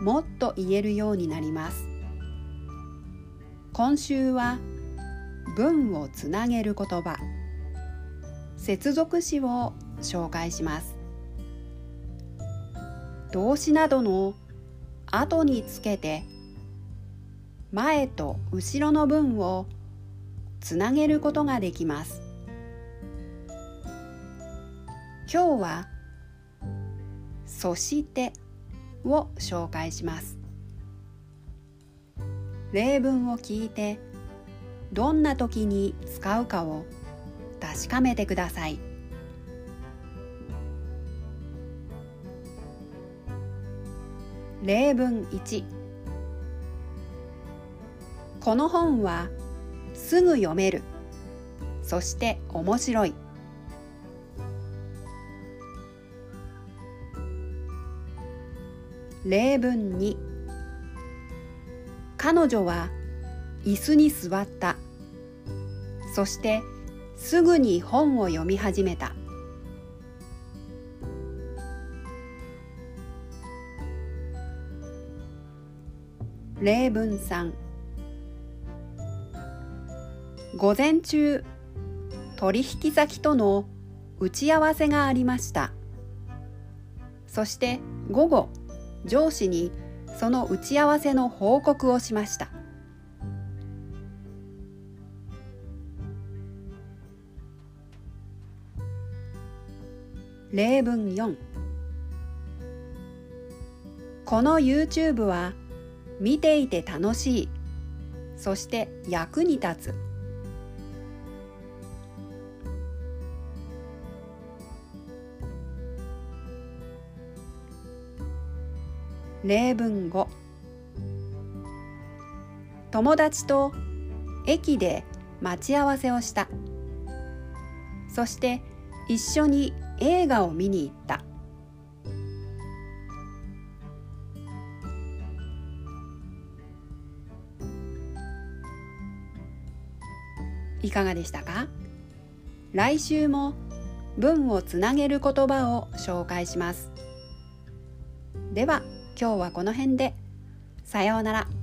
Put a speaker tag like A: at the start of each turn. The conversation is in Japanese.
A: もっと言えるようになります。今週は文をつなげる言葉。接続詞を紹介します。動詞などの後につけて前と後ろの文をつなげることができます。今日はそしてを紹介します。例文を聞いてどんな時に使うかを確かめてください。例文1この本はすぐ読める。そして面白い。例文2彼女は椅子に座った。そしてすぐに本を読み始めた。例文3午前中取引先との打ち合わせがありました。そして午後上司にその打ち合わせの報告をしました。例文4この YouTube は見ていて楽しい。そして役に立つ。例文5友達と駅で待ち合わせをした。そして一緒に映画を見に行った。いかがでしたか？来週も文をつなげる言葉を紹介します。では今日はこの辺でさようなら。